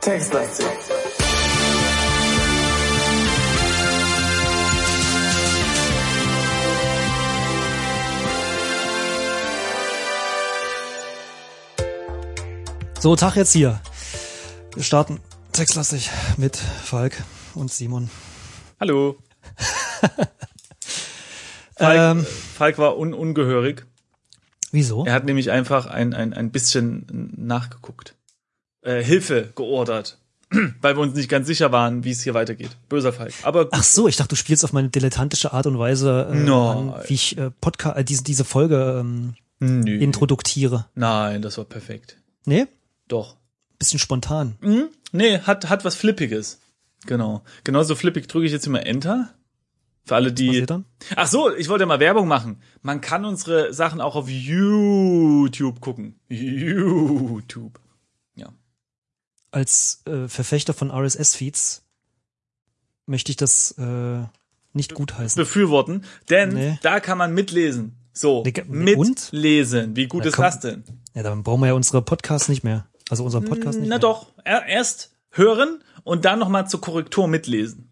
Textlastig. So, Tag jetzt hier. Wir starten textlastig mit Falk und Simon. Hallo. Falk, Ähm, Falk war un ungehörig. wieso? Er hat nämlich einfach ein, ein, ein bisschen nachgeguckt. Äh, Hilfe geordert. Weil wir uns nicht ganz sicher waren, wie es hier weitergeht. Böser Falk. Aber Ach so, ich dachte, du spielst auf meine dilettantische Art und Weise, äh, Nein. an, wie ich äh, Podcast, äh, diese, diese Folge ähm, nö. introduktiere. Nein, das war perfekt. Nee? Doch. Bisschen spontan. Hm? Nee, hat, hat was Flippiges. Genau. Genauso flippig drücke ich jetzt immer Enter. Für alle, die. Ach so, ich wollte mal Werbung machen. Man kann unsere Sachen auch auf YouTube gucken. YouTube. Ja. Als äh, Verfechter von RSS-Feeds möchte ich das äh, nicht gutheißen. Befürworten, denn Nee. da kann man mitlesen. So, Nee, und? mitlesen. Wie gut Na, ist komm. das denn? Ja, dann brauchen wir ja unsere Podcasts nicht mehr. Also unseren Podcast nicht Na mehr. doch, er- erst hören und dann nochmal zur Korrektur mitlesen.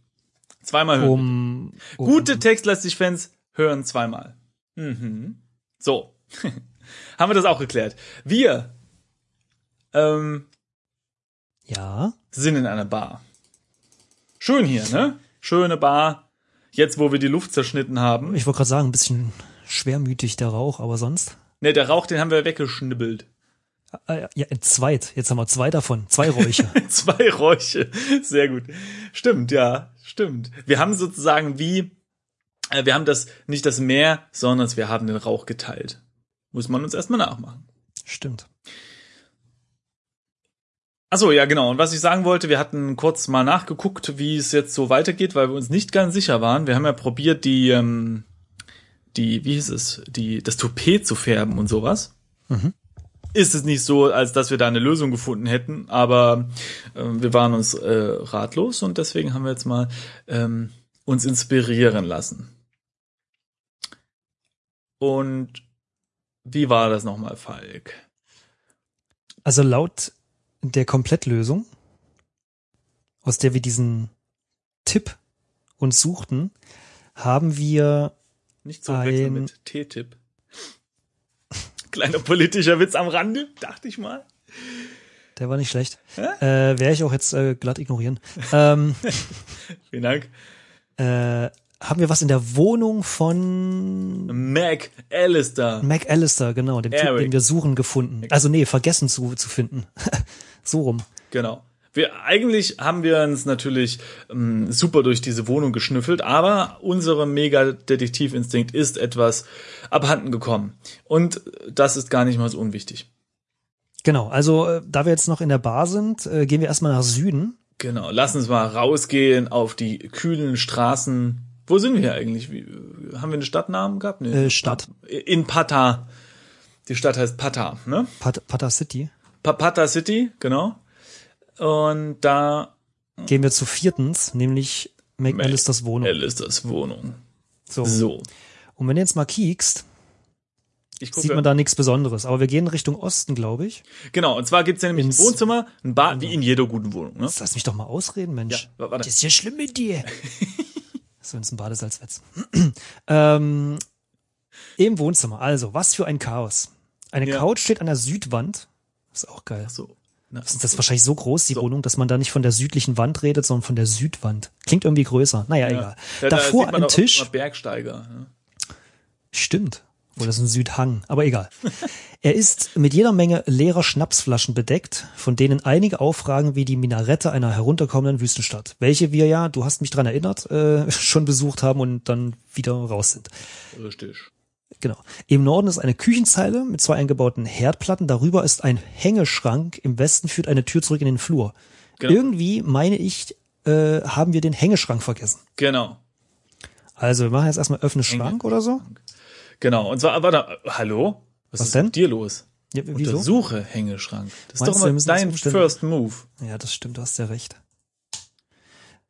Zweimal hören. Um, um Gute Textlastig-Fans hören zweimal. Mhm. So. Haben wir das auch geklärt. Wir ähm, Ja, sind in einer Bar. Schön hier, ne? Schöne Bar. Jetzt, wo wir die Luft zerschnitten haben. ich wollte gerade sagen, ein bisschen schwermütig der Rauch, aber sonst. Ne, der Rauch, den haben wir weggeschnibbelt. Äh, ja, entzweit. Jetzt haben wir zwei davon. Zwei Räuche. Zwei Räuche. Sehr gut. Stimmt, ja, stimmt. Wir haben sozusagen wie, äh, wir haben das, nicht das Meer, sondern wir haben den Rauch geteilt. Muss man uns erstmal nachmachen. Stimmt. Achso, ja, genau. Und was ich sagen wollte, wir hatten kurz mal nachgeguckt, wie es jetzt so weitergeht, weil wir uns nicht ganz sicher waren. Wir haben ja probiert, die, ähm, die, wie hieß es, die, das Toupet zu färben und sowas. Mhm. Ist es nicht so, als dass wir da eine Lösung gefunden hätten, aber ähm, wir waren uns äh, ratlos und deswegen haben wir jetzt mal ähm, uns inspirieren lassen. Und wie war das nochmal, Falk? Also laut der Komplettlösung, aus der wir diesen Tipp uns suchten, haben wir Nicht zu verwechseln mit T-Tipp. Kleiner politischer Witz am Rande, dachte ich mal. Der war nicht schlecht. Äh, Werde ich auch jetzt äh, glatt ignorieren. ähm, Vielen Dank. äh, haben wir was in der Wohnung von Mac Alistair. Mac Allister, genau, dem Typ, Eric. den wir suchen, gefunden. Also nee, vergessen zu, zu finden. so rum. Genau. Wir, eigentlich haben wir uns natürlich ähm, super durch diese Wohnung geschnüffelt, aber unsere Mega-Detektivinstinkt ist etwas abhanden gekommen. Und das ist gar nicht mal so unwichtig. Genau, also äh, da wir jetzt noch in der Bar sind, äh, gehen wir erstmal nach Süden. Genau. Lass uns mal rausgehen auf die kühlen Straßen. Wo sind wir hier eigentlich? Wie, haben wir einen Stadtnamen gehabt? Nee. Äh, Stadt. In Pata. Die Stadt heißt Pata, ne? Pat Pata City. Pa- Pata City, genau. Und da Gehen wir zu viertens, nämlich Mac Mac Allisters Wohnung. Alistairs Wohnung. So. So. Und wenn du jetzt mal kiekst, sieht man da nichts Besonderes. Aber wir gehen Richtung Osten, glaube ich. Genau, und zwar gibt's ja nämlich Ins- ein Wohnzimmer, ein Bad, wie in jeder guten Wohnung. Ne? Lass mich doch mal ausreden, Mensch. Ja, wa- warte. Das ist ja schlimm mit dir. so ins Badesalzwetz. ähm, Im Wohnzimmer. Also, was für ein Chaos. Eine Ja. Couch steht an der Südwand. ist auch geil. So. Das ist wahrscheinlich so groß, die Wohnung, dass man da nicht von der südlichen Wand redet, sondern von der Südwand. Klingt irgendwie größer. Naja, egal. Da, da Davor man ein Tisch. Bergsteiger. Ne? Stimmt. Oder das ist ein Südhang, aber egal. er ist mit jeder Menge leerer Schnapsflaschen bedeckt, von denen einige aufragen wie die Minarette einer herunterkommenden Wüstenstadt, welche wir ja, du hast mich dran erinnert, äh, schon besucht haben und dann wieder raus sind. Richtig. Genau. Im Norden ist eine Küchenzeile mit zwei eingebauten Herdplatten. Darüber ist ein Hängeschrank. Im Westen führt eine Tür zurück in den Flur. Genau. Irgendwie, meine ich, äh, haben wir den Hängeschrank vergessen. Genau. Also wir machen jetzt erstmal öffne Schrank oder so. Genau. Und zwar, warte, hallo? Was, Was ist denn? mit dir los? Ja, wieso? Untersuche Hängeschrank. Das ist Meinst doch du, wir immer dein? First Move. Ja, das stimmt, du hast ja recht.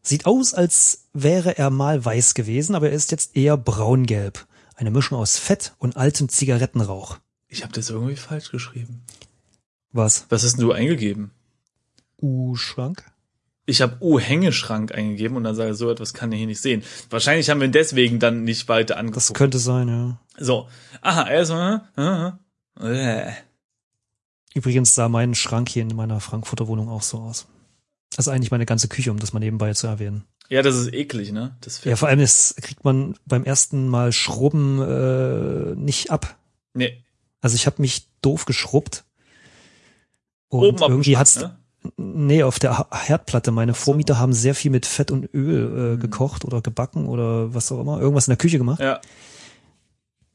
Sieht aus, als wäre er mal weiß gewesen, aber er ist jetzt eher braungelb. Eine Mischung aus Fett und altem Zigarettenrauch. Ich habe das irgendwie falsch geschrieben. Was? Was hast denn du eingegeben? U-Schrank? Ich habe U-Hängeschrank eingegeben und dann sage ich, so etwas kann ich hier nicht sehen. Wahrscheinlich haben wir ihn deswegen dann nicht weiter angeguckt. Das könnte sein, ja. So. Aha, erstmal. Äh, äh. Übrigens sah mein Schrank hier in meiner Frankfurter Wohnung auch so aus. Also eigentlich meine ganze Küche, um das mal nebenbei zu erwähnen. Ja, das ist eklig, ne? Das Ja, vor allem ist, kriegt man beim ersten Mal Schrubben äh, nicht ab. nee. Also ich habe mich doof geschrubbt. Und Oben irgendwie hat's ne? nee auf der Herdplatte. Meine Vormieter haben sehr viel mit Fett und Öl äh, gekocht oder gebacken oder was auch immer, irgendwas in der Küche gemacht. Ja.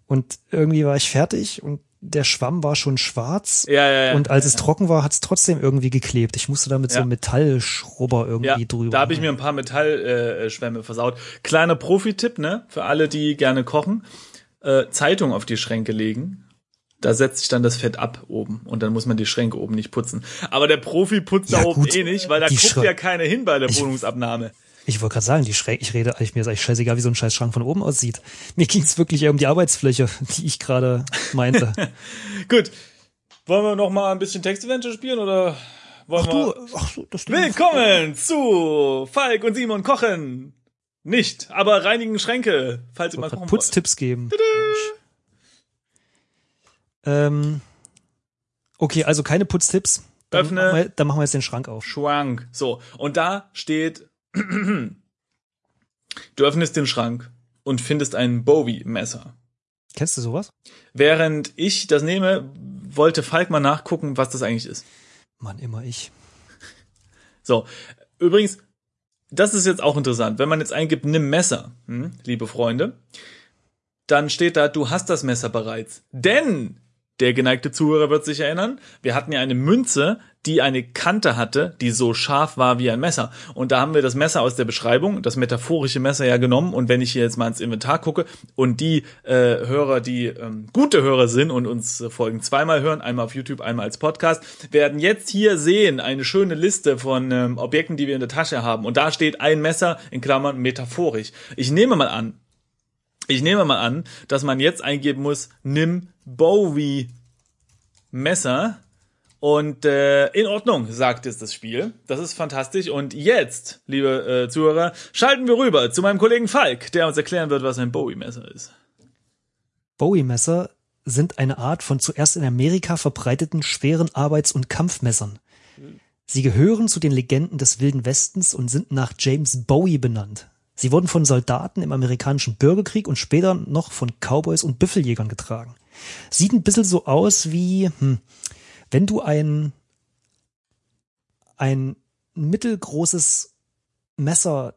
Und irgendwie war ich fertig und der Schwamm war schon schwarz. Ja, ja, ja. Und als es trocken war, hat es trotzdem irgendwie geklebt. Ich musste da mit so einem Metallschrubber irgendwie drüber. da habe ich mir ein paar Metallschwämme äh, Schwämme versaut. Kleiner Profi-Tipp, ne? Für alle, die gerne kochen. Äh, Zeitung auf die Schränke legen. Da setzt sich dann das Fett ab oben und dann muss man die Schränke oben nicht putzen. Aber der Profi putzt da oben gut, eh nicht, weil da guckt Schra- ja keiner hin bei der Ich- Wohnungsabnahme. Ich wollte gerade sagen, die Schränke, ich rede, ich, mir ist eigentlich scheißegal, wie so ein scheiß Schrank von oben aussieht. Mir ging es wirklich eher um die Arbeitsfläche, die ich gerade meinte. Gut. Wollen wir noch mal ein bisschen Textadventure spielen oder wollen Ach wir du, ach so, das Willkommen zu Falk und Simon kochen. Nicht, aber reinigen Schränke, falls ihr mal kochen. Putztipps geben. Ähm, okay, also keine Putztipps. Dann Öffne. Machen wir, dann machen wir jetzt den Schrank auf. Schrank. So, und da steht, du öffnest den Schrank und findest ein Bowie-Messer. Kennst du sowas? Während ich das nehme, wollte Falk mal nachgucken, was das eigentlich ist. Mann, immer ich. So, übrigens, das ist jetzt auch interessant. Wenn man jetzt eingibt, nimm Messer, hm, liebe Freunde, dann steht da, du hast das Messer bereits. Denn, der geneigte Zuhörer wird sich erinnern, wir hatten ja eine Münze, die eine Kante hatte, die so scharf war wie ein Messer. Und da haben wir das Messer aus der Beschreibung, das metaphorische Messer ja genommen. Und wenn ich hier jetzt mal ins Inventar gucke und die äh, Hörer, die ähm, gute Hörer sind und uns äh, Folgen zweimal hören, einmal auf YouTube, einmal als Podcast, werden jetzt hier sehen eine schöne Liste von ähm, Objekten, die wir in der Tasche haben. Und da steht ein Messer in Klammern metaphorisch. Ich nehme mal an, ich nehme mal an, dass man jetzt eingeben muss, nimm Bowie Messer. Und äh, in Ordnung, sagt es das Spiel. Das ist fantastisch. Und jetzt, liebe äh, Zuhörer, schalten wir rüber zu meinem Kollegen Falk, der uns erklären wird, was ein Bowie-Messer ist. Bowie-Messer sind eine Art von zuerst in Amerika verbreiteten schweren Arbeits- und Kampfmessern. Sie gehören zu den Legenden des Wilden Westens und sind nach James Bowie benannt. Sie wurden von Soldaten im amerikanischen Bürgerkrieg und später noch von Cowboys und Büffeljägern getragen. Sieht ein bisschen so aus wie, hm, wenn du ein, ein mittelgroßes Messer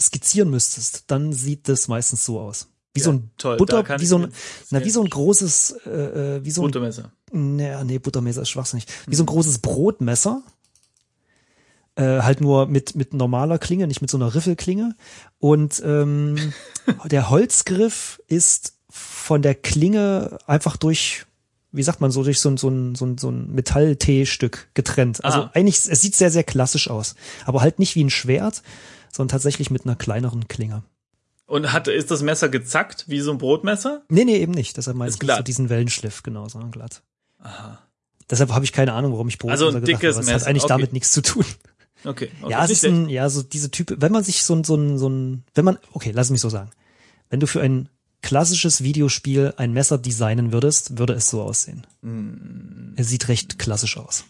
skizzieren müsstest, dann sieht das meistens so aus. Wie Ja, so ein toll, Butter, wie so ein, na, wie so ein großes, äh, äh, wie so ein, Buttermesser. nee, nee, Buttermesser ist schwachsinnig. Wie so ein großes Brotmesser. Äh, halt nur mit, mit normaler Klinge, nicht mit so einer Riffelklinge. Und ähm, der Holzgriff ist von der Klinge einfach durch, wie sagt man so, durch so ein, so ein, so ein, so ein Metall-T-Stück getrennt. Also Ah. eigentlich, es sieht sehr, sehr klassisch aus. Aber halt nicht wie ein Schwert, sondern tatsächlich mit einer kleineren Klinge. Und hat, ist das Messer gezackt, wie so ein Brotmesser? Nee, nee, eben nicht. Deshalb meinst du glatt. so diesen Wellenschliff, genau, sondern glatt. Aha. Deshalb habe ich keine Ahnung, warum ich Brotmesser Also ein dickes habe. aber Es Messer, hat eigentlich okay. damit nichts zu tun. Okay. okay. ja, es ist ein, ja, so diese Type, wenn man sich so ein, so ein, so ein, wenn man, okay, lass mich so sagen. Wenn du für ein klassisches Videospiel ein Messer designen würdest, würde es so aussehen. Hm. Es sieht recht klassisch aus.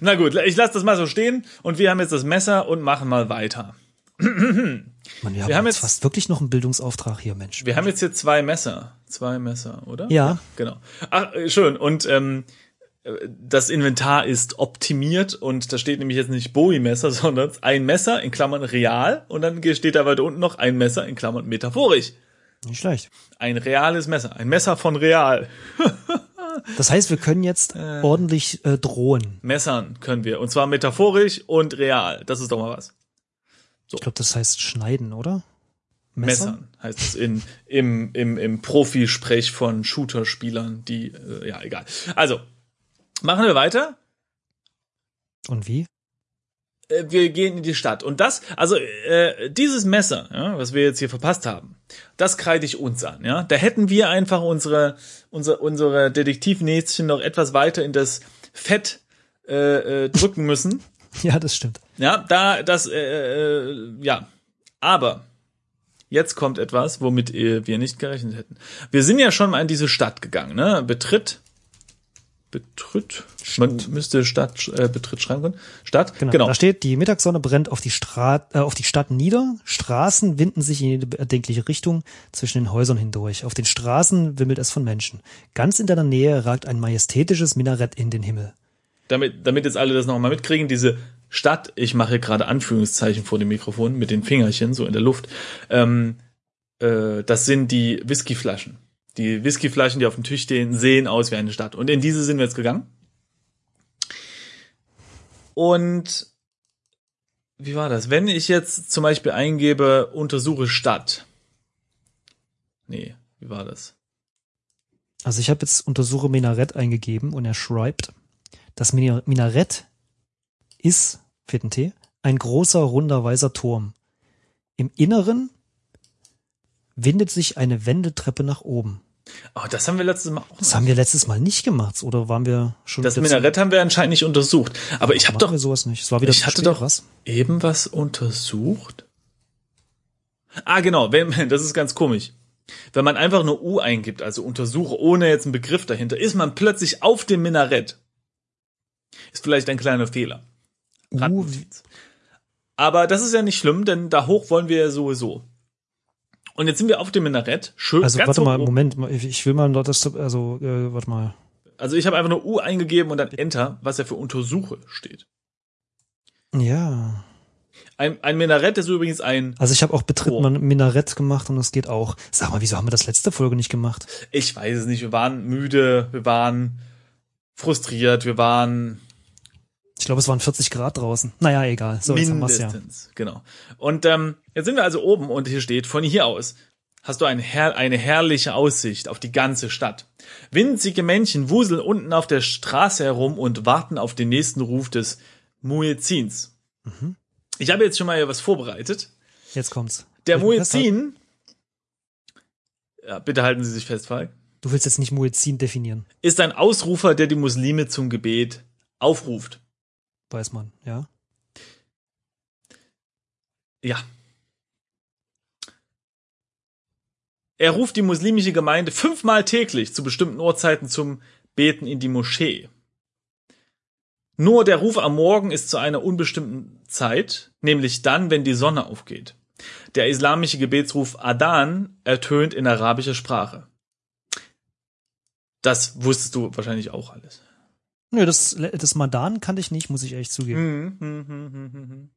Na gut, ich lasse das mal so stehen und wir haben jetzt das Messer und machen mal weiter. Man, wir, haben haben jetzt fast wirklich noch einen Bildungsauftrag hier, Mensch. Wir haben jetzt hier zwei Messer. Zwei Messer, oder? Ja. Genau. Ach, schön. Und ähm, äh, das Inventar ist optimiert und da steht nämlich jetzt nicht Bowie-Messer, sondern ein Messer in Klammern real und dann steht da weiter unten noch ein Messer in Klammern metaphorisch. Nicht schlecht. Ein reales Messer. Ein Messer von real. Das heißt, wir können jetzt ordentlich äh, drohen. Messern können wir. Und zwar metaphorisch und real. Das ist doch mal was. Ich glaube, das heißt schneiden, oder? Messer? Messern heißt es in, im, im, im Profisprech von Shooter-Spielern, die, äh, ja, egal. Also, machen wir weiter. Und wie? äh, wir gehen in die Stadt. Und das, also äh, dieses Messer, ja, was wir jetzt hier verpasst haben, das kreide ich uns an. Ja, da hätten wir einfach unsere unsere unsere Detektivnäschen noch etwas weiter in das Fett äh, äh, drücken müssen. Ja, das stimmt. Ja, da das äh, äh, ja, aber jetzt kommt etwas, womit äh, wir nicht gerechnet hätten. Wir sind ja schon mal in diese Stadt gegangen, ne? Betritt betritt. Man müsste Stadt äh, betritt schreiben können. Stadt. Genau. Da steht, die Mittagssonne brennt auf die, Stra äh, auf die Stadt nieder. Straßen winden sich in jede erdenkliche Richtung zwischen den Häusern hindurch. Auf den Straßen wimmelt es von Menschen. Ganz in deiner Nähe ragt ein majestätisches Minarett in den Himmel. Damit, damit jetzt alle das nochmal mitkriegen, diese Stadt, ich mache gerade Anführungszeichen vor dem Mikrofon mit den Fingerchen so in der Luft, ähm, äh, das sind die Whiskyflaschen. Die Whiskyflaschen, die auf dem Tisch stehen, sehen aus wie eine Stadt. Und in diese sind wir jetzt gegangen. Und wie war das? Wenn ich jetzt zum Beispiel eingebe, untersuche Stadt. Nee, wie war das? Also ich habe jetzt untersuche Minarett eingegeben und er schreibt, das Minarett ist, vierten T, ein großer runder weißer Turm. Im Inneren windet sich eine Wendetreppe nach oben. Oh, das haben wir letztes Mal auch. Das haben wir letztes Mal nicht gemacht, oder waren wir schon? Das Minarett haben wir anscheinend nicht untersucht. Aber ich habe doch. Wir sowas nicht. Es war wieder ich hatte doch was. eben was untersucht. Ah, genau. Wenn, das ist ganz komisch. Wenn man einfach nur U eingibt, also untersuche, ohne jetzt einen Begriff dahinter, ist man plötzlich auf dem Minarett. Ist vielleicht ein kleiner Fehler. U. Aber das ist ja nicht schlimm, denn da hoch wollen wir ja sowieso. Und jetzt sind wir auf dem Minarett. Schön. Also warte mal, Moment, ich will mal das, also äh, warte mal. Also ich habe einfach nur U eingegeben und dann Enter, was ja für Untersuche steht. Ja. Ein, ein Minarett ist übrigens ein. Also ich habe auch Betritt oh. Minarett gemacht und das geht auch. Sag mal, wieso haben wir das letzte Folge nicht gemacht? Ich weiß es nicht. Wir waren müde, wir waren frustriert, wir waren ich glaube, es waren 40 Grad draußen. Naja, egal. So, Mindestens, ja. genau. Und ähm, jetzt sind wir also oben und hier steht, von hier aus hast du eine, her eine herrliche Aussicht auf die ganze Stadt. Winzige Männchen wuseln unten auf der Straße herum und warten auf den nächsten Ruf des Muezzins. Mhm. Ich habe jetzt schon mal hier was vorbereitet. Jetzt kommt's. Der Muezzin, ja, bitte halten Sie sich fest, Falk. Du willst jetzt nicht Muezzin definieren. Ist ein Ausrufer, der die Muslime zum Gebet aufruft weiß man, ja? Ja. Er ruft die muslimische Gemeinde fünfmal täglich zu bestimmten Uhrzeiten zum Beten in die Moschee. Nur der Ruf am Morgen ist zu einer unbestimmten Zeit, nämlich dann, wenn die Sonne aufgeht. Der islamische Gebetsruf Adan ertönt in arabischer Sprache. Das wusstest du wahrscheinlich auch alles. Nö, das, das Madan kannte ich nicht, muss ich ehrlich zugeben.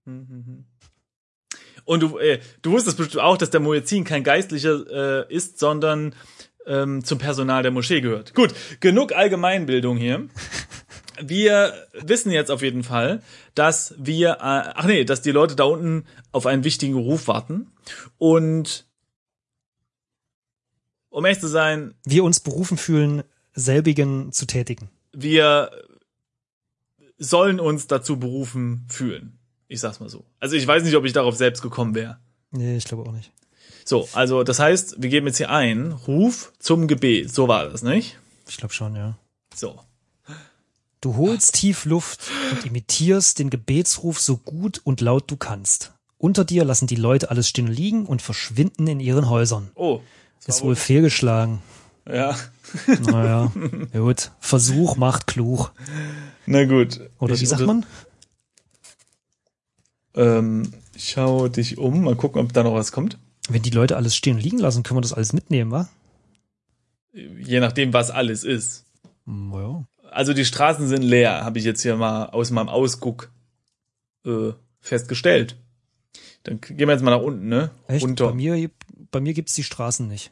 Und du, äh, du wusstest bestimmt auch, dass der Muezzin kein Geistlicher äh, ist, sondern ähm, zum Personal der Moschee gehört. Gut, genug Allgemeinbildung hier. Wir wissen jetzt auf jeden Fall, dass wir, äh, ach nee, dass die Leute da unten auf einen wichtigen Ruf warten und um ehrlich zu sein, wir uns berufen fühlen, selbigen zu tätigen wir sollen uns dazu berufen fühlen. Ich sag's mal so. Also ich weiß nicht, ob ich darauf selbst gekommen wäre. Nee, ich glaube auch nicht. So, also das heißt, wir geben jetzt hier ein, Ruf zum Gebet. So war das, nicht? Ich glaube schon, ja. So. Du holst tief Luft und imitierst den Gebetsruf so gut und laut du kannst. Unter dir lassen die Leute alles stehen und liegen und verschwinden in ihren Häusern. Oh. Ist wohl fehlgeschlagen. Ja. Naja, gut. Versuch macht klug. Na gut. Oder wie sagt man? Ähm, schau dich um, mal gucken, ob da noch was kommt. Wenn die Leute alles stehen und liegen lassen, können wir das alles mitnehmen, wa? Je nachdem, was alles ist. Ja. Also die Straßen sind leer, habe ich jetzt hier mal aus meinem Ausguck äh, festgestellt. Dann gehen wir jetzt mal nach unten, ne? Echt? Runter. Bei mir, bei mir gibt's die Straßen nicht.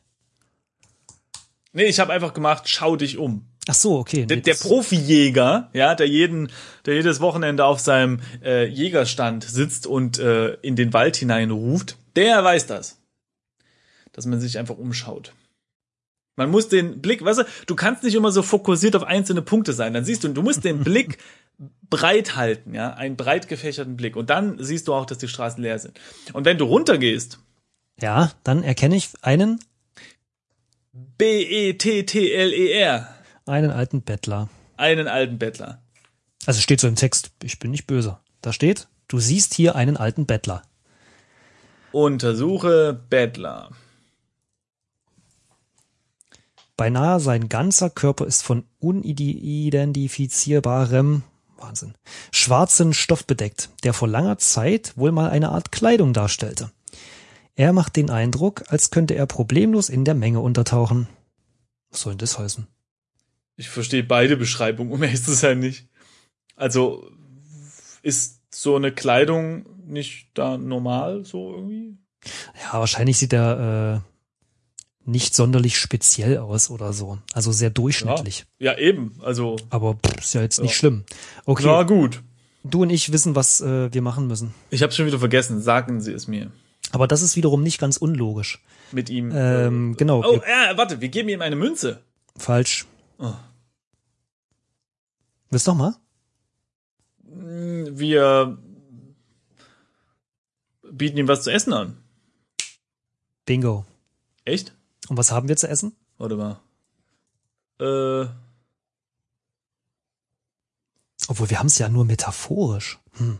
Nee, ich habe einfach gemacht, schau dich um. Ach so, okay. Der, der Profijäger, ja, der jeden, der jedes Wochenende auf seinem äh, Jägerstand sitzt und äh, in den Wald hinein ruft, der weiß das. Dass man sich einfach umschaut. Man muss den Blick, weißt du, du kannst nicht immer so fokussiert auf einzelne Punkte sein. Dann siehst du, du musst den Blick breit halten, ja, einen breit gefächerten Blick. Und dann siehst du auch, dass die Straßen leer sind. Und wenn du runtergehst, Ja, dann erkenne ich einen, B-E-T-T-L-E-R, einen alten Bettler. einen alten Bettler. Also steht so im Text, ich bin nicht böse. Da steht, du siehst hier einen alten Bettler. Untersuche Bettler. Beinahe sein ganzer Körper ist von unidentifizierbarem Wahnsinn, schwarzen Stoff bedeckt, der vor langer Zeit wohl mal eine Art Kleidung darstellte. Er macht den Eindruck, als könnte er problemlos in der Menge untertauchen. Was soll denn das heißen? Ich verstehe beide Beschreibungen, um ehrlich zu sein, nicht. Also, ist so eine Kleidung nicht da normal, so irgendwie? Ja, wahrscheinlich sieht er äh, nicht sonderlich speziell aus oder so. Also sehr durchschnittlich. Ja, eben. Also, Aber pff, ist ja jetzt nicht Ja. schlimm. Okay, na gut. du und ich wissen, was äh, wir machen müssen. Ich habe schon wieder vergessen. Sagen Sie es mir. Aber das ist wiederum nicht ganz unlogisch. Mit ihm. Ähm, genau. oh, ja, warte, wir geben ihm eine Münze. Falsch. Oh. Willst doch mal? Wir bieten ihm was zu essen an. Bingo. Echt? Und was haben wir zu essen? Warte mal. Äh, Obwohl, wir haben es ja nur metaphorisch. Hm.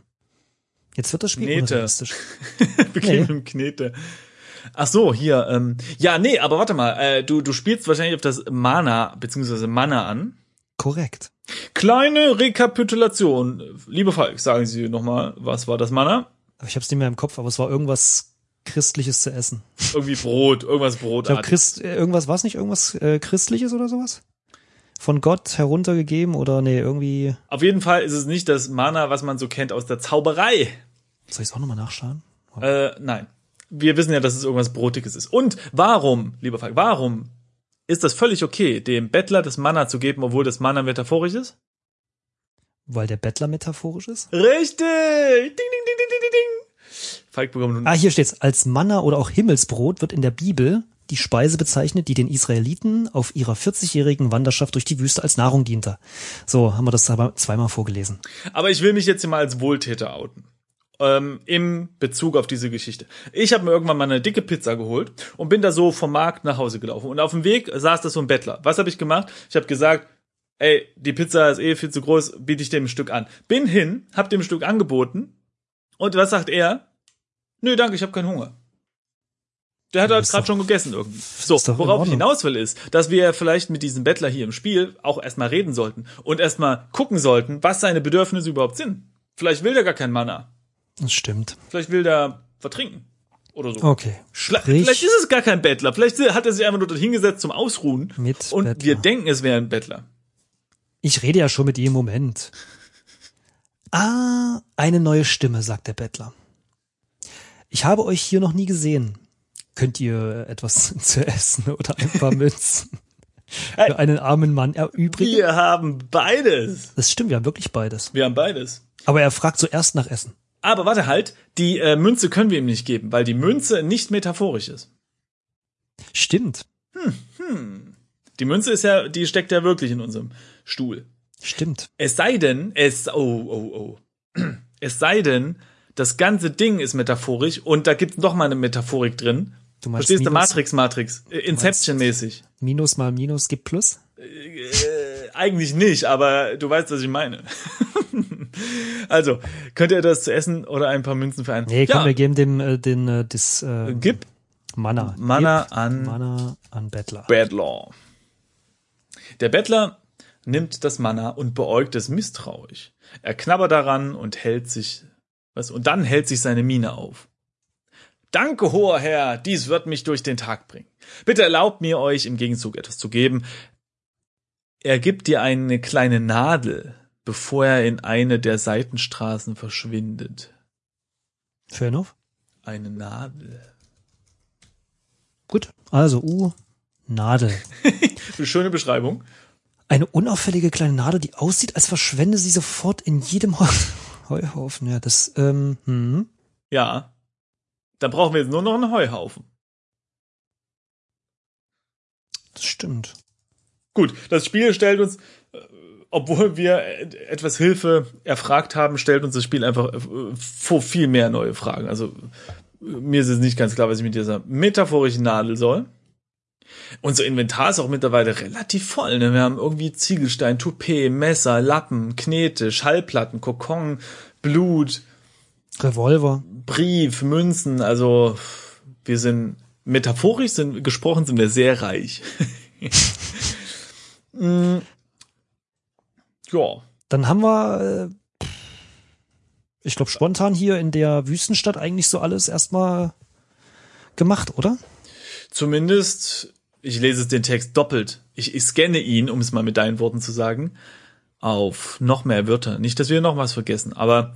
Jetzt wird das Spiel Knete. unrealistisch. geben Nee. ihm Knete. Ach so, hier. Ähm, ja, nee, aber warte mal. Äh, du, du spielst wahrscheinlich auf das Mana beziehungsweise Mana an. Korrekt. Kleine Rekapitulation. Liebe Falk, sagen Sie nochmal, was war das Mana? Ich habe es nicht mehr im Kopf, aber es war irgendwas Christliches zu essen. Irgendwie Brot, irgendwas Brotartiges. Christ, äh, irgendwas war es nicht? Irgendwas äh, Christliches oder sowas? Von Gott heruntergegeben oder nee, irgendwie. Auf jeden Fall ist es nicht das Mana, was man so kennt aus der Zauberei. Soll ich es auch nochmal nachschauen? Äh, nein. Wir wissen ja, dass es irgendwas Brotiges ist. Und warum, lieber Falk, warum ist das völlig okay, dem Bettler das Mana zu geben, obwohl das Mana metaphorisch ist? Weil der Bettler metaphorisch ist? Richtig! Ding, ding, ding, ding, ding, ding, ding. Falk bekommt nun. Ah, hier steht's. Als Manna oder auch Himmelsbrot wird in der Bibel die Speise bezeichnet, die den Israeliten auf ihrer 40-jährigen Wanderschaft durch die Wüste als Nahrung diente. So, haben wir das aber zweimal vorgelesen. Aber ich will mich jetzt hier mal als Wohltäter outen. Ähm, Im Bezug auf diese Geschichte. Ich habe mir irgendwann mal eine dicke Pizza geholt und bin da so vom Markt nach Hause gelaufen. Und auf dem Weg saß da so ein Bettler. Was habe ich gemacht? Ich habe gesagt, ey, die Pizza ist eh viel zu groß, biete ich dem ein Stück an. Bin hin, hab dem ein Stück angeboten. Und was sagt er? Nö, danke, ich habe keinen Hunger. Der hat halt gerade schon gegessen irgendwie. So, worauf ich hinaus will, ist, dass wir vielleicht mit diesem Bettler hier im Spiel auch erstmal reden sollten und erstmal gucken sollten, was seine Bedürfnisse überhaupt sind. Vielleicht will der gar kein Mana. Das stimmt. Vielleicht will der vertrinken. Oder so. Okay. Vielleicht, Sprich vielleicht ist es gar kein Bettler. Vielleicht hat er sich einfach nur dort hingesetzt zum Ausruhen. mit Und Bettler. wir denken, es wäre ein Bettler. Ich rede ja schon mit ihm. Moment. Ah, eine neue Stimme, sagt der Bettler. Ich habe euch hier noch nie gesehen. Könnt ihr etwas zu essen oder ein paar Münzen für einen armen Mann erübrigen? Wir haben beides. Das stimmt, wir haben wirklich beides. Wir haben beides. Aber er fragt zuerst nach Essen. Aber warte halt, die äh, Münze können wir ihm nicht geben, weil die Münze nicht metaphorisch ist. Stimmt, Die Münze ist ja, die steckt ja wirklich in unserem Stuhl. stimmt. Es sei denn, es, oh, oh, oh. Es sei denn, das ganze Ding ist metaphorisch und da gibt's noch mal eine Metaphorik drin. Du meinst Verstehst du? Minus- Matrix, Matrix. Äh, Inception-mäßig. Minus mal Minus gibt Plus? Äh, eigentlich nicht, aber du weißt, was ich meine. also, könnt ihr das zu essen oder ein paar Münzen für einen? Nee, komm, ja, wir geben dem äh, den äh, das äh, gib Mana. Mana Gib an Mana an Bettler. Bettler. Der Bettler nimmt das Manna und beäugt es misstrauisch. Er knabbert daran und hält sich, was, und dann hält sich seine Miene auf. Danke, hoher Herr, dies wird mich durch den Tag bringen. Bitte erlaubt mir, euch im Gegenzug etwas zu geben. Er gibt dir eine kleine Nadel, bevor er in eine der Seitenstraßen verschwindet. Fair enough. Eine Nadel. Gut, also U, Nadel. Eine schöne Beschreibung. Eine unauffällige kleine Nadel, die aussieht, als verschwende sie sofort in jedem Heu Heuhaufen. Ja, das, ähm, hm. Ja. Dann brauchen wir jetzt nur noch einen Heuhaufen. Das stimmt. Gut, das Spiel stellt uns, obwohl wir etwas Hilfe erfragt haben, stellt uns das Spiel einfach äh, vor viel mehr neue Fragen. Also mir ist es nicht ganz klar, was ich mit dieser metaphorischen Nadel soll. Unser Inventar ist auch mittlerweile relativ voll. Ne? Wir haben irgendwie Ziegelstein, Toupet, Messer, Lappen, Knete, Schallplatten, Kokon, Blut, Revolver. Brief, Münzen. Also wir sind metaphorisch sind gesprochen sind wir sehr reich. ja. Dann haben wir, äh, ich glaube, spontan hier in der Wüstenstadt eigentlich so alles erstmal gemacht, oder? Zumindest, ich lese den Text doppelt. Ich, ich scanne ihn, um es mal mit deinen Worten zu sagen, auf noch mehr Wörter. Nicht, dass wir noch was vergessen, aber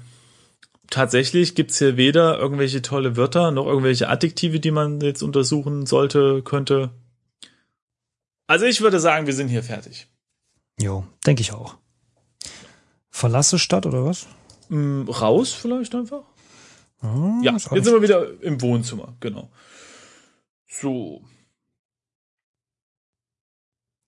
tatsächlich gibt's hier weder irgendwelche tolle Wörter noch irgendwelche Adjektive, die man jetzt untersuchen sollte, könnte. Also ich würde sagen, wir sind hier fertig. Jo, denke ich auch. Verlasse Stadt oder was? Mm, raus vielleicht einfach? Hm, Ja, jetzt sind wir wieder im Wohnzimmer, genau. So.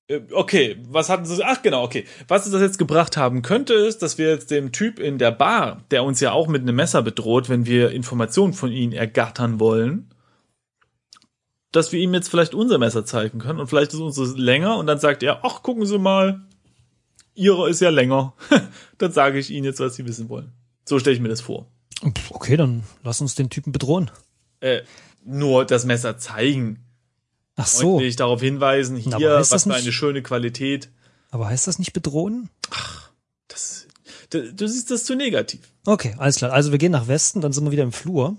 Äh, Okay, was hatten sie? Ach genau, okay. Was es das jetzt gebracht haben könnte, ist, dass wir jetzt dem Typ in der Bar, der uns ja auch mit einem Messer bedroht, wenn wir Informationen von ihm ergattern wollen, dass wir ihm jetzt vielleicht unser Messer zeigen können und vielleicht ist unseres länger und dann sagt er, ach, gucken Sie mal, Ihre ist ja länger. dann sage ich Ihnen jetzt, was Sie wissen wollen. So stelle ich mir das vor. Okay, dann lass uns den Typen bedrohen. äh, nur das Messer zeigen. Ach so, Freundlich darauf hinweisen, Na, hier, aber was für nicht- eine schöne Qualität. aber heißt das nicht bedrohen? Das, du, du siehst das zu negativ. Okay, alles klar. Also wir gehen nach Westen, dann sind wir wieder im Flur.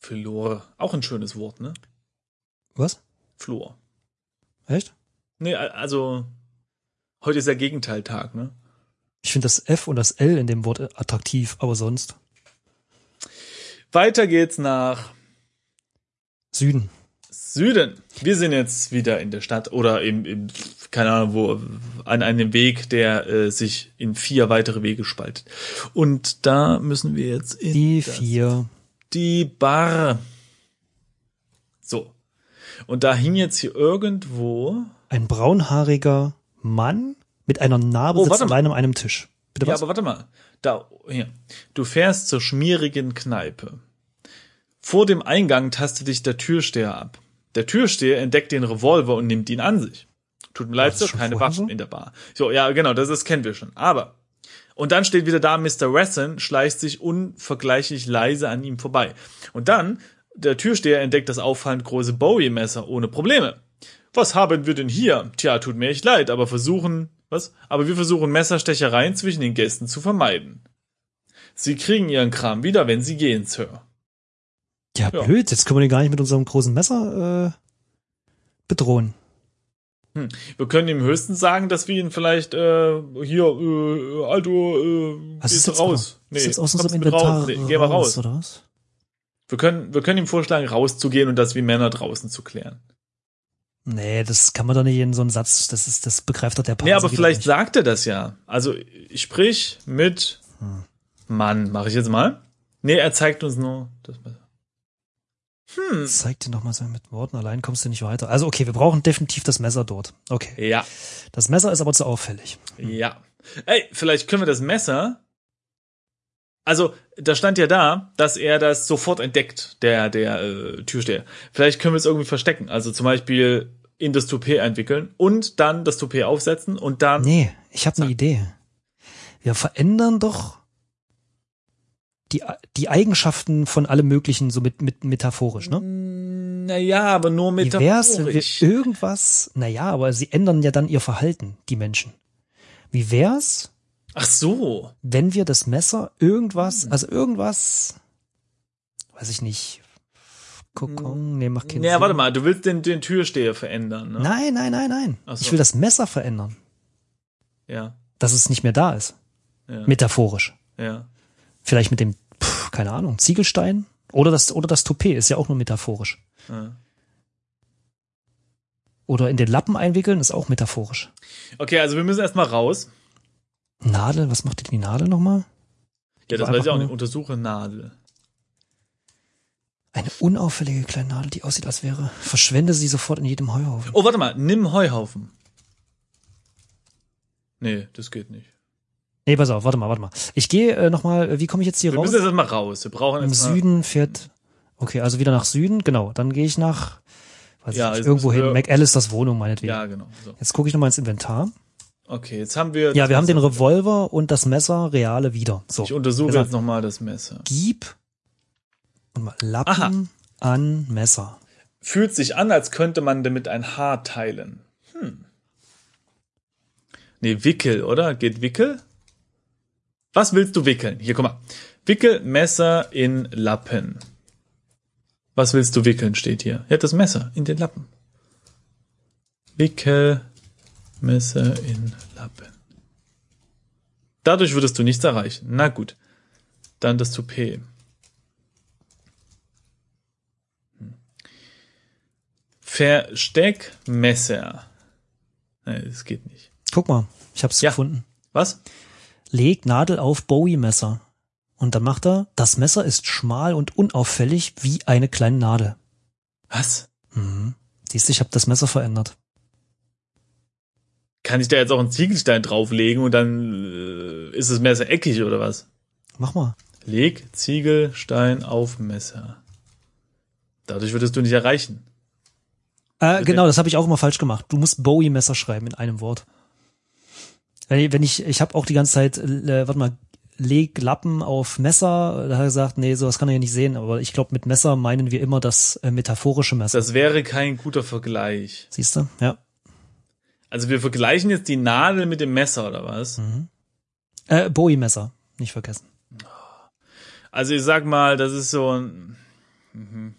Flor. Auch ein schönes Wort, ne? Was? Flor. Echt? Nee, also, heute ist ja Gegenteiltag, ne? Ich finde das F und das L in dem Wort attraktiv, aber sonst Weiter geht's nach Süden. Süden. Wir sind jetzt wieder in der Stadt oder im, im keine Ahnung wo, an einem Weg, der äh, sich in vier weitere Wege spaltet. Und da müssen wir jetzt in Die vier. die Bar. So. Und da hing jetzt hier irgendwo. Ein braunhaariger Mann mit einer Narbe Oh, sitzt allein an einem Tisch. Bitte Ja, was? aber warte mal. Da, hier. Du fährst zur schmierigen Kneipe. Vor dem Eingang tastet dich der Türsteher ab. Der Türsteher entdeckt den Revolver und nimmt ihn an sich. Tut mir leid, Sir, keine Waffen so? in der Bar. So, ja, genau, das, das kennen wir schon. Aber. Und dann steht wieder da, Mr. Wesson schleicht sich unvergleichlich leise an ihm vorbei. Und dann, der Türsteher entdeckt das auffallend große Bowie-Messer ohne Probleme. Was haben wir denn hier? Tja, tut mir echt leid, aber versuchen, was? Aber wir versuchen Messerstechereien zwischen den Gästen zu vermeiden. Sie kriegen ihren Kram wieder, wenn sie gehen, Sir. Ja, Ja. blöd. Jetzt können wir den gar nicht mit unserem großen Messer äh, bedrohen. Wir können ihm höchstens sagen, dass wir ihn vielleicht äh, hier, äh, Alto, äh, Was gehst du raus. Mal, ist jetzt aus kommst unserem mit Inventar raus. Nee, geh mal raus. oder was? Wir können, wir können ihm vorschlagen, rauszugehen und das wie Männer draußen zu klären. Nee, das kann man doch nicht in so einen Satz, das ist, das begreift doch der Partner. Nee, aber vielleicht sagt er das ja. Also ich sprich mit Hm. Mann, mache ich jetzt mal. Nee, er zeigt uns nur das Messer. Hm. Zeig dir doch mal so mit Worten, allein kommst du nicht weiter. Also okay, wir brauchen definitiv das Messer dort. Okay. Ja, Das Messer ist aber zu auffällig. ja. Ey, vielleicht können wir das Messer. Also, da stand ja da, dass er das sofort entdeckt, der, der äh, Türsteher. Vielleicht können wir es irgendwie verstecken. Also zum Beispiel in das Toupet entwickeln und dann das Toupet aufsetzen und dann. Nee, ich habe eine Idee. Wir verändern doch die, die Eigenschaften von allem Möglichen so mit, mit metaphorisch, ne? Naja, aber nur Wie wär's, wenn wir metaphorisch. irgendwas, naja, aber sie ändern ja dann ihr Verhalten, die Menschen. Wie wär's, Ach so. wenn wir das Messer Hm. irgendwas, also irgendwas, weiß ich nicht, Kokon, nee, macht keinen Naja, Sinn. warte mal, du willst den, den Türsteher verändern, ne? Nein, nein, nein, nein. So. Ich will das Messer verändern, Ja, dass es nicht mehr da ist. ja, Metaphorisch. ja. Vielleicht mit dem, pff, keine Ahnung, Ziegelstein oder das, oder das Toupet ist ja auch nur metaphorisch. ja. Oder in den Lappen einwickeln ist auch metaphorisch. Okay, also wir müssen erstmal raus. Nadel, was macht denn die Nadel nochmal? Ja, das war weiß ich auch nicht. Untersuche Nadel. Eine unauffällige kleine Nadel, die aussieht, als wäre. Verschwende sie sofort in jedem Heuhaufen. Oh, warte mal, nimm Heuhaufen. Nee, das geht nicht. Nee, pass auf, warte mal, warte mal. Ich gehe äh, nochmal, wie komme ich jetzt hier Wir raus? müssen jetzt erstmal raus. Wir brauchen Im mal- Süden fährt. Okay, also wieder nach Süden, genau. Dann gehe ich nach, weiß Ja, ich nicht, jetzt irgendwo hin. wir- McAllisters Wohnung, meinetwegen. Ja, genau. So. Jetzt gucke ich nochmal ins Inventar. Okay, jetzt haben wir. Ja, wir haben den Revolver und das Messer reale wieder. So. Ich untersuche Genau. jetzt nochmal das Messer. Gib und mal Lappen Aha. an Messer. Fühlt sich an, als könnte man damit ein Haar teilen. Hm. Nee, Wickel, oder? Geht Wickel? Was willst du wickeln? Hier, guck mal. Wickel Messer in Lappen. Was willst du wickeln, steht hier. Ja, das Messer in den Lappen. Wickel Messer in Lappen. Dadurch würdest du nichts erreichen. Na gut. Dann das Toupet. Versteckmesser. Nee, das geht nicht. Guck mal, ich hab's Ja. gefunden. Was? Leg Nadel auf Bowie-Messer. Und dann macht er, das Messer ist schmal und unauffällig wie eine kleine Nadel. Was? Mhm. Siehst du, ich habe das Messer verändert. Kann ich da jetzt auch einen Ziegelstein drauflegen und dann äh, ist das Messer eckig oder was? Mach mal. Leg Ziegelstein auf Messer. Dadurch würdest du nicht erreichen. Äh, genau, das habe ich auch immer falsch gemacht. Du musst Bowie-Messer schreiben in einem Wort. Wenn ich, ich habe auch die ganze Zeit, äh, warte mal, leg Lappen auf Messer. Da hat er gesagt, nee, sowas kann er ja nicht sehen. Aber ich glaube, mit Messer meinen wir immer das äh, metaphorische Messer. Das wäre kein guter Vergleich. Siehst du? Ja. Also wir vergleichen jetzt die Nadel mit dem Messer oder was? Äh, Bowie-Messer, nicht vergessen. Also ich sag mal, das ist so ein mhm.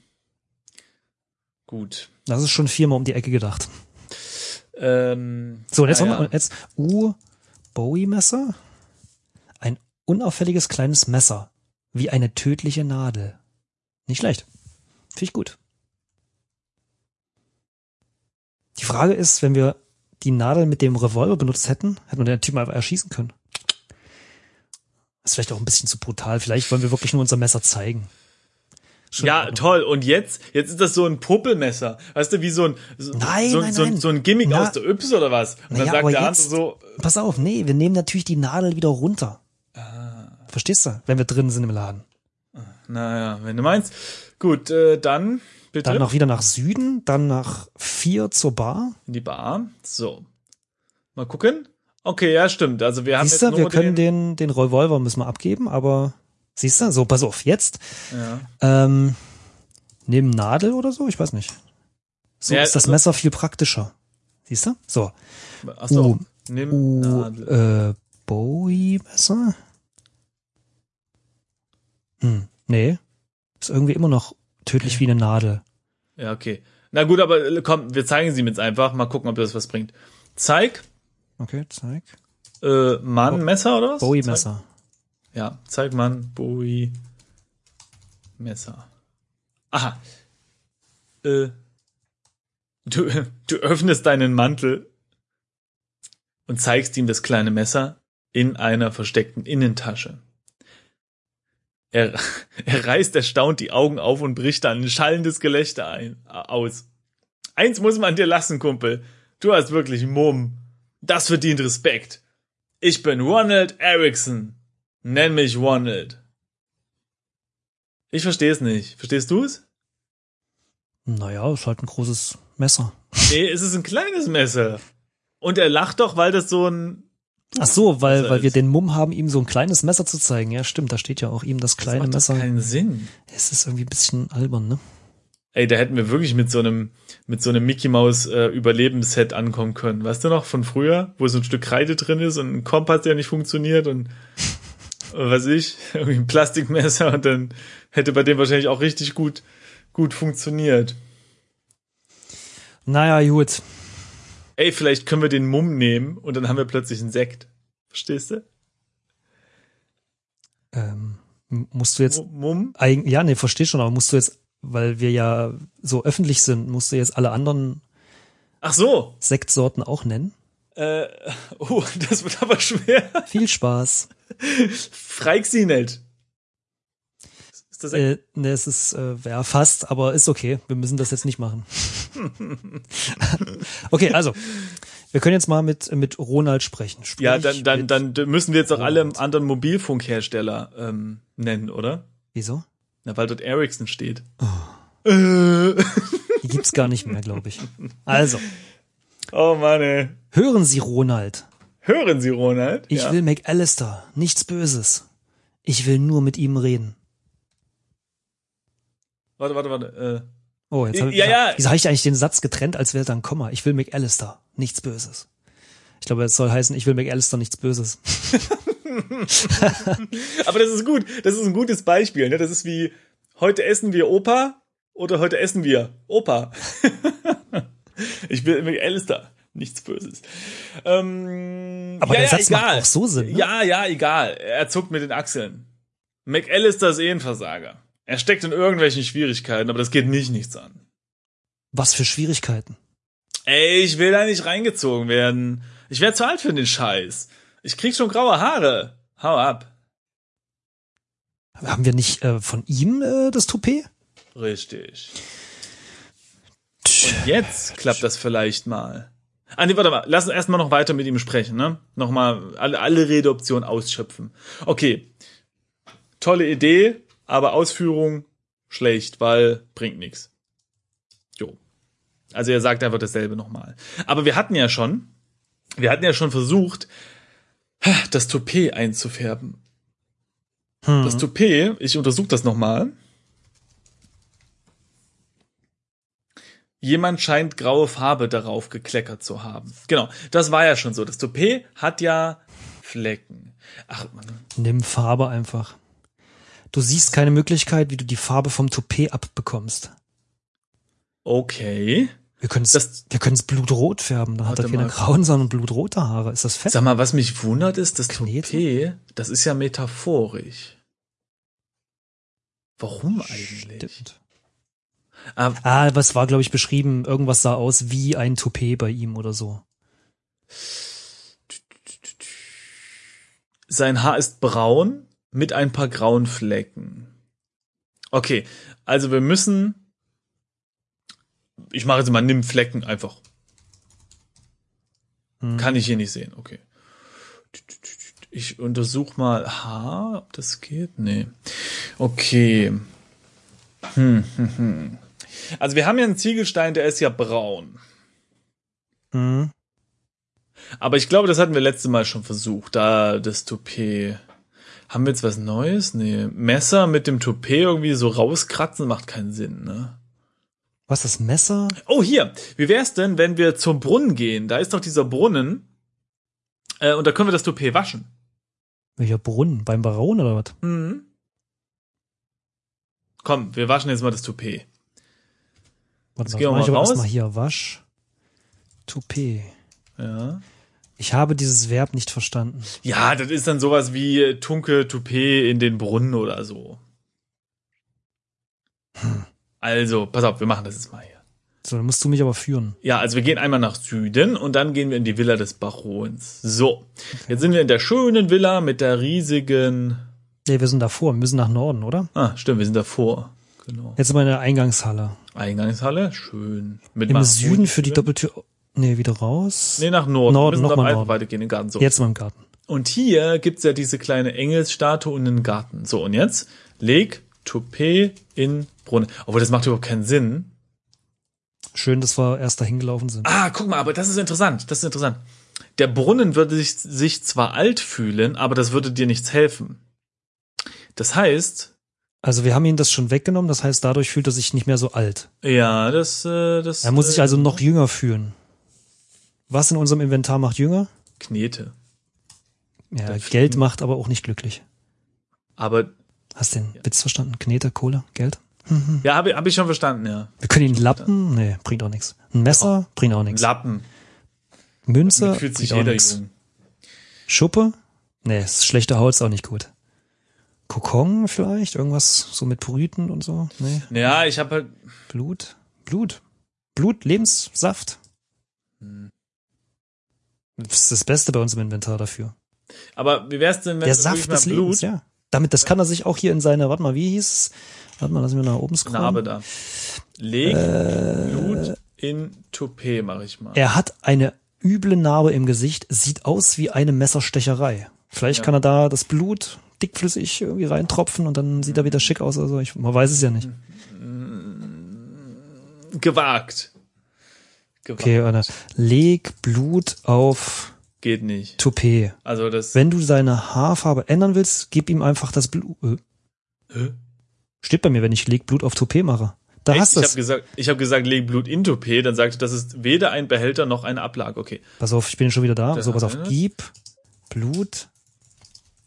gut. Das ist schon viermal um die Ecke gedacht. Ähm, So, und jetzt ah, haben wir ja. jetzt U Bowie-Messer. Ein unauffälliges kleines Messer. Wie eine tödliche Nadel. Nicht schlecht. Finde ich gut. Die Frage ist, wenn wir die Nadel mit dem Revolver benutzt hätten, hätten wir den Typen einfach erschießen können. Das ist vielleicht auch ein bisschen zu brutal. Vielleicht wollen wir wirklich nur unser Messer zeigen. Schon Ja, toll. Und jetzt, jetzt ist das so ein Puppelmesser. Weißt du, wie so ein, so, Nein, so, nein, so, nein. so ein Gimmick Na- aus der Yps oder was? Und dann Naja, sagt der andere so, Pass auf, nee, wir nehmen natürlich die Nadel wieder runter. Ah. Verstehst du? Wenn wir drin sind im Laden. naja, wenn du meinst. Gut, äh, dann bitte Dann noch wieder nach Süden, dann nach vier zur Bar. in die Bar. So. Mal gucken. Okay, ja, stimmt. Also wir haben Siehst jetzt du, wir können den, den Revolver müssen wir abgeben, aber siehst du, so, pass auf, jetzt, ja. ähm, neben Nadel oder so, ich weiß nicht. So Ja, ist das also- Messer viel praktischer. Siehst du? So. Achso, U, nimm U, Nadel. äh, Bowie-Messer? Hm, nee. Ist irgendwie immer noch tödlich wie eine Nadel. Ja, okay. Na gut, aber äh, komm, wir zeigen sie mir jetzt einfach. Mal gucken, ob das was bringt. Zeig, Okay, zeig. äh, Mann, Messer oder was? Bowie-Messer. Zeig, ja, zeig Mann, Bowie, Messer. Aha. Äh, du, du öffnest deinen Mantel und zeigst ihm das kleine Messer in einer versteckten Innentasche. Er, er reißt erstaunt die Augen auf und bricht dann ein schallendes Gelächter ein, aus. Eins muss man dir lassen, Kumpel. Du hast wirklich Mumm. Das verdient Respekt. Ich bin Ronald Erickson. Nenn mich Ronald. Ich verstehe es nicht. Verstehst du es? Naja, ist halt ein großes Messer. Nee, es ist ein kleines Messer. Und er lacht doch, weil das so ein Ach so, weil, weil wir den Mumm haben, ihm so ein kleines Messer zu zeigen. Ja, stimmt, da steht ja auch ihm das kleine macht doch Messer. keinen Sinn. Es ist irgendwie ein bisschen albern, ne? Ey, da hätten wir wirklich mit so einem mit so einem Mickey Maus äh, Überlebensset ankommen können. Weißt du noch von früher, wo so ein Stück Kreide drin ist und ein Kompass, der nicht funktioniert und was weiß ich, irgendwie ein Plastikmesser und dann hätte bei dem wahrscheinlich auch richtig gut gut funktioniert. Naja, gut. Ey, vielleicht können wir den Mumm nehmen und dann haben wir plötzlich einen Sekt. Verstehst du? Ähm, musst du jetzt Mu- Mumm? eigen, ja, nee, versteh schon, aber musst du jetzt, weil wir ja so öffentlich sind, musst du jetzt alle anderen Ach so. Sektsorten auch nennen? Äh, oh, das wird aber schwer. Viel Spaß. Freig sie nicht. Ist das Äh, ne, es ist äh, ja fast, aber ist okay. Wir müssen das jetzt nicht machen. okay, also wir können jetzt mal mit mit Ronald sprechen. Sprich ja, dann, dann, dann müssen wir jetzt auch alle Ronald. anderen Mobilfunkhersteller ähm, nennen, oder? Wieso? Na, weil dort Ericsson steht. Die gibt's gar nicht mehr, glaube ich. Also Oh Mann, ey. hören Sie, Ronald. Hören Sie, Ronald? Ich ja. will McAllister, nichts Böses. Ich will nur mit ihm reden. Warte, warte, warte. Äh. Oh, jetzt hab ich, Ja, ja. Wieso habe ich eigentlich den Satz getrennt, als wäre dann Komma? Ich will McAllister, nichts Böses. Ich glaube, es soll heißen, ich will McAllister, nichts Böses. Aber das ist gut. Das ist ein gutes Beispiel. Ne? Das ist wie, heute essen wir Opa oder heute essen wir Opa. ich will mit Alistair. Nichts Böses. Ähm, Aber ja, der ja, Satz egal. macht auch so Sinn. Ne? Ja, ja, egal. Er zuckt mit den Achseln. McAllister ist eh ein Versager. Er steckt in irgendwelchen Schwierigkeiten, aber das geht mich nichts an. Was für Schwierigkeiten. Ey, ich will da nicht reingezogen werden. Ich werde zu alt für den Scheiß. Ich krieg schon graue Haare. Hau ab. Haben wir nicht äh, von ihm äh, das Toupet? Richtig. Und jetzt klappt das vielleicht mal. Ah, nee, warte mal. Lass uns erstmal noch weiter mit ihm sprechen, ne? Nochmal alle, alle Redeoptionen ausschöpfen. Okay. Tolle Idee, aber Ausführung schlecht, weil bringt nichts. Jo. Also er sagt einfach dasselbe nochmal. Aber wir hatten ja schon, wir hatten ja schon versucht, das Toupet einzufärben. Hm. Das Toupet, ich untersuche das nochmal. Jemand scheint graue Farbe darauf gekleckert zu haben. Genau, das war ja schon so. Das Toupet hat ja Flecken. Ach, Mann. Nimm Farbe einfach. Du siehst keine Möglichkeit, wie du die Farbe vom Toupet abbekommst. okay. Wir können es wir können es blutrot färben. Dann hat er keine grauen, sondern blutrote Haare. Ist das fett? Sag mal, was mich wundert ist, das Knete? Toupet, das ist ja metaphorisch. Warum eigentlich? Stimmt. Ah, Ah, was war, glaube ich, beschrieben? Irgendwas sah aus wie ein Toupet bei ihm oder so. sein Haar ist braun mit ein paar grauen Flecken. Okay, also wir müssen. Ich mache jetzt mal nimm Flecken einfach. Hm. Kann ich hier nicht sehen. Okay. Ich untersuche mal Haar, ob das geht. Nee. Okay. Hm, hm, hm. Also wir haben ja einen Ziegelstein, der ist ja braun. Hm. Aber ich glaube, das hatten wir letzte Mal schon versucht. Da das Toupet. Haben wir jetzt was Neues? Nee. Messer mit dem Toupet irgendwie so rauskratzen macht keinen Sinn, ne? Was, das Messer? Oh, hier. Wie wär's denn, wenn wir zum Brunnen gehen? Da ist doch dieser Brunnen. Äh, und da können wir das Toupet waschen. Welcher Brunnen? Beim Baron oder was? Mhm. Komm, wir waschen jetzt mal das Toupet. Warte gehen wir mal raus. erstmal hier. Wasch. Toupet. Ja. Ich habe dieses Verb nicht verstanden. Ja, das ist dann sowas wie äh, Tunke Toupet in den Brunnen oder so. Also, pass auf, wir machen das jetzt mal hier. So, dann musst du mich aber führen. Ja, also wir gehen einmal nach Süden und dann gehen wir in die Villa des Barons. So, jetzt sind wir in der schönen Villa mit der riesigen. Nee, wir sind davor. Wir müssen nach Norden, oder? Ah, stimmt, wir sind davor. Genau. Jetzt sind wir in der Eingangshalle. Eingangshalle, schön. Mit Im Süden für die Doppeltür. Nee, wieder raus. Nee, nach Norden. Norden, wir müssen Norden. weitergehen in den Garten. So. Jetzt mal im Garten. Und hier gibt's ja diese kleine Engelsstatue und einen Garten. So, und jetzt leg Toupet in Brunnen. Obwohl, das macht überhaupt keinen Sinn. Schön, dass wir erst dahin gelaufen sind. Ah, guck mal, aber das ist interessant. Das ist interessant. Der Brunnen würde sich, sich zwar alt fühlen, aber das würde dir nichts helfen. Das heißt, Also wir haben ihn das schon weggenommen, das heißt, dadurch fühlt er sich nicht mehr so alt. ja, das, äh, das. Er muss sich äh, also noch jünger fühlen. Was in unserem Inventar macht jünger? Knete. Ja, Das Geld stimmt. macht aber auch nicht glücklich. Aber Hast den Witz verstanden? Knete, Kohle, Geld? ja, habe hab ich schon verstanden, ja. Wir können ihn lappen? Nee, bringt auch nichts. Ein Messer? Bringt auch nichts. Lappen. Münze? Damit fühlt sich jeder nichts. jung. Schuppe? Nee, ist schlechte Haut ist auch nicht gut. Kokon vielleicht? Irgendwas so mit Brüten und so? Nee. Ja, ich habe halt. Blut? Blut? Blut? Lebenssaft? Hm. Das ist das Beste bei uns im Inventar dafür. Aber wie wär's denn, wenn Der Saft des Blut? Lebens, ja. Damit, das kann er sich auch hier in seine, warte mal, wie hieß es? Warte mal, lassen wir nach oben scrollen. Narbe da. Leg Äh, Blut in Toupet, mache ich mal. Er hat eine üble Narbe im Gesicht, sieht aus wie eine Messerstecherei. Vielleicht kann er da das Blut dickflüssig irgendwie reintropfen und dann sieht er wieder schick aus. Also ich, man weiß es ja nicht. Gewagt. Okay, warte. Leg Blut auf Geht nicht. Toupet. Also das. Wenn du seine Haarfarbe ändern willst, gib ihm einfach das Blut. Äh, Hä? Steht bei mir, wenn ich Leg Blut auf Toupet mache. Da Echt? hast Ich du habe es. gesagt, ich habe gesagt, leg Blut in Toupet, dann sagte, das ist weder ein Behälter noch eine Ablage. Okay. Pass auf, ich bin schon wieder da. Der So, pass auf. eine. Gib Blut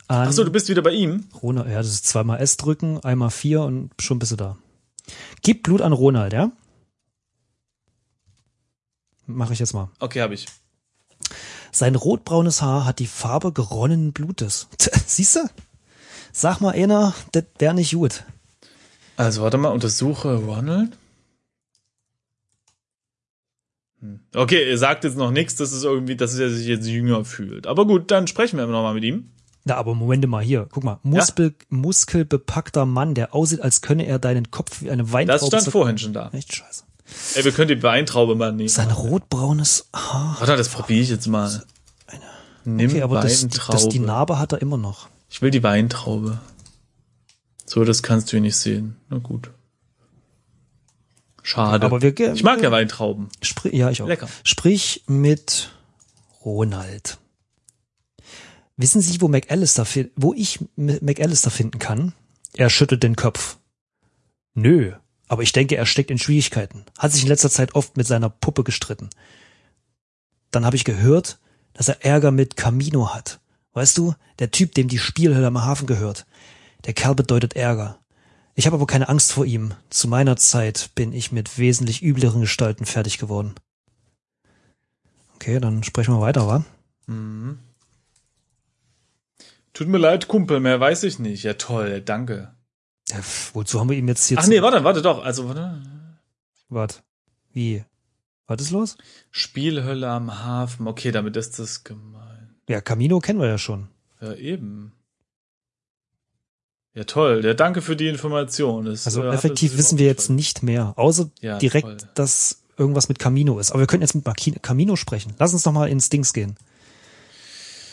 an Ach so, du bist wieder bei ihm. Ronald. Ja, das ist zweimal S drücken, einmal vier und schon bist du da. Gib Blut an Ronald, ja? Mache ich jetzt mal. Okay, habe ich. Sein rotbraunes Haar hat die Farbe geronnenen Blutes. Siehst du? Sag mal einer, das wäre nicht gut. Also warte mal, untersuche Ronald. Hm. Okay, er sagt jetzt noch nichts, dass es irgendwie, dass er sich jetzt jünger fühlt. Aber gut, dann sprechen wir nochmal mit ihm. Na, aber Moment mal hier. Guck mal. Muskel, muskelbepackter Mann, der aussieht, als könne er deinen Kopf wie eine Weintraube Das stand vorhin schon da. Echt scheiße. Ey, wir können die Weintraube mal nehmen. Sein rotbraunes Haar. Warte, das probiere ich jetzt mal. Nimm Okay, aber das, Weintraube. das, die Narbe hat er immer noch. ich will die Weintraube. So, das kannst du hier nicht sehen. Na gut. Schade. Aber wir, ich mag ja Weintrauben. Sprich, ja, ich auch. Lecker. Sprich mit Ronald. Wissen Sie, wo McAllister, wo ich McAllister finden kann? Er schüttelt den Kopf. Nö, aber ich denke, er steckt in Schwierigkeiten. Hat sich in letzter Zeit oft mit seiner Puppe gestritten. Dann habe ich gehört, dass er Ärger mit Camino hat. Weißt du, der Typ, dem die Spielhölle am Hafen gehört. Der Kerl bedeutet Ärger. Ich habe aber keine Angst vor ihm. Zu meiner Zeit bin ich mit wesentlich übleren Gestalten fertig geworden. Okay, dann sprechen wir weiter, wa? Tut mir leid, Kumpel, mehr weiß ich nicht. Ja, toll, danke. Ja, wozu haben wir ihm jetzt hier Ach nee, warte, warte doch. Also, warte. Wart. Wie? Was ist los? Spielhölle am Hafen. Okay, damit ist das gemein. Ja, Camino kennen wir ja schon. Ja, eben. Ja, toll. Ja, danke für die Information. Das, Also äh, effektiv wissen wir jetzt nicht mehr, außer Ja, direkt, toll. dass irgendwas mit Camino ist. Aber wir können jetzt mit Camino sprechen. Lass uns doch mal ins Dings gehen.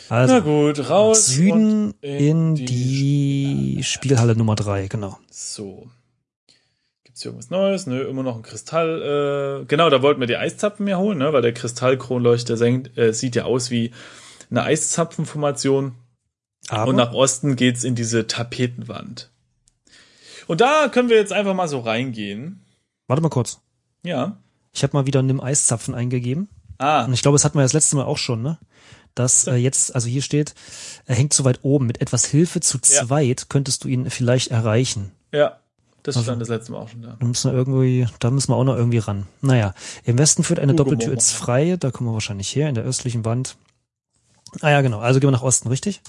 Also, Na gut, raus. Süden und in die Spielhalle Nummer drei, genau. So. Gibt's hier irgendwas Neues? Nö, immer noch ein Kristall. Äh, genau, da wollten wir die Eiszapfen mehr holen, ne? weil der Kristallkronleuchter senkt, äh, sieht ja aus wie eine Eiszapfenformation. Aber Und nach Osten geht's in diese Tapetenwand. Und da können wir jetzt einfach mal so reingehen. warte mal kurz. Ja. Ich habe mal wieder Nimm Eiszapfen eingegeben. Ah, Und ich glaube, das hatten wir das letzte Mal auch schon, ne? Dass äh, jetzt, also hier steht, er hängt zu weit oben. Mit etwas Hilfe zu Ja. zweit könntest du ihn vielleicht erreichen. ja. Das Also- stand das letzte Mal auch schon da. Da müssen wir irgendwie, da müssen wir auch noch irgendwie ran. Naja, im Westen führt eine Hugo Doppeltür ins Freie, da kommen wir wahrscheinlich her, in der östlichen Wand. Ah ja, genau. Also gehen wir nach Osten, richtig?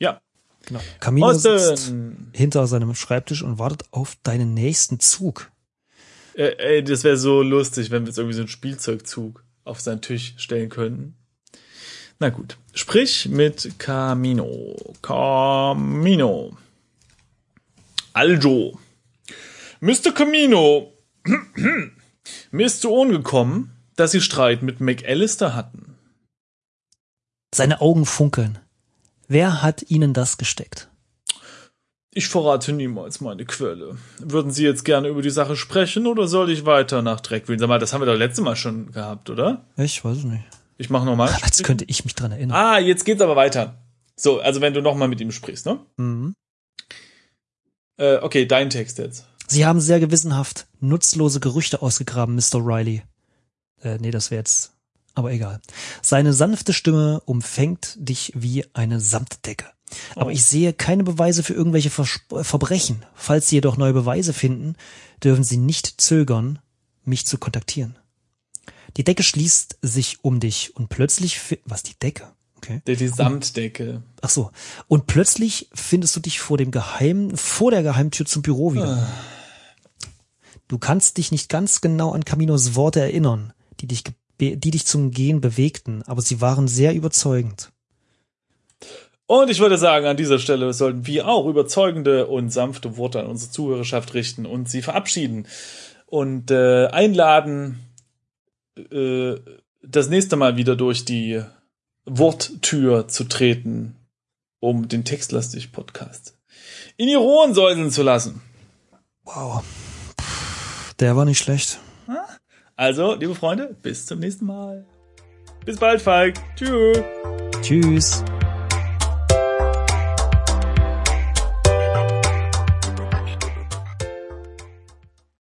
Ja. Genau. Camino sitzt Osten. hinter seinem Schreibtisch und wartet auf deinen nächsten Zug. Äh, ey, das wäre so lustig, wenn wir jetzt irgendwie so einen Spielzeugzug auf seinen Tisch stellen könnten. Na gut. Sprich mit Camino. Camino. Also. Mr. Camino. Mir ist zu Ohren gekommen, dass Sie Streit mit McAllister hatten. Seine Augen funkeln. Wer hat ihnen das gesteckt? Ich verrate niemals meine Quelle. Würden Sie jetzt gerne über die Sache sprechen oder soll ich weiter nach Dreck wählen? Sag mal, das haben wir doch letztes Mal schon gehabt, oder? Ich weiß nicht. Ich mache nochmal. Als könnte ich mich dran erinnern. Ah, jetzt geht's aber weiter. So, also wenn du nochmal mit ihm sprichst, ne? Mhm. Äh, okay, dein Text jetzt. Sie haben sehr gewissenhaft nutzlose Gerüchte ausgegraben, Mr. Riley. Äh, nee, das wäre jetzt. Aber egal. Seine sanfte Stimme umfängt dich wie eine Samtdecke. Aber Oh. ich sehe keine Beweise für irgendwelche Versp Verbrechen. Falls Sie jedoch neue Beweise finden, dürfen Sie nicht zögern, mich zu kontaktieren. Die Decke schließt sich um dich und plötzlich, was die Decke? Okay. Der die Samtdecke. Ach so. Und plötzlich findest du dich vor dem Geheim, vor der Geheimtür zum Büro wieder. Du kannst dich nicht ganz genau an Caminos Worte erinnern, die dich, die dich zum Gehen bewegten, aber sie waren sehr überzeugend. Und ich würde sagen, an dieser Stelle sollten wir auch überzeugende und sanfte Worte an unsere Zuhörerschaft richten und sie verabschieden und äh, einladen, äh, das nächste Mal wieder durch die Worttür zu treten, um den Textlastig-Podcast in ihre Ohren säuseln zu lassen. Wow. Der war nicht schlecht. Also, liebe Freunde, bis zum nächsten Mal. Bis bald, Falk. Tschüss. Tschüss.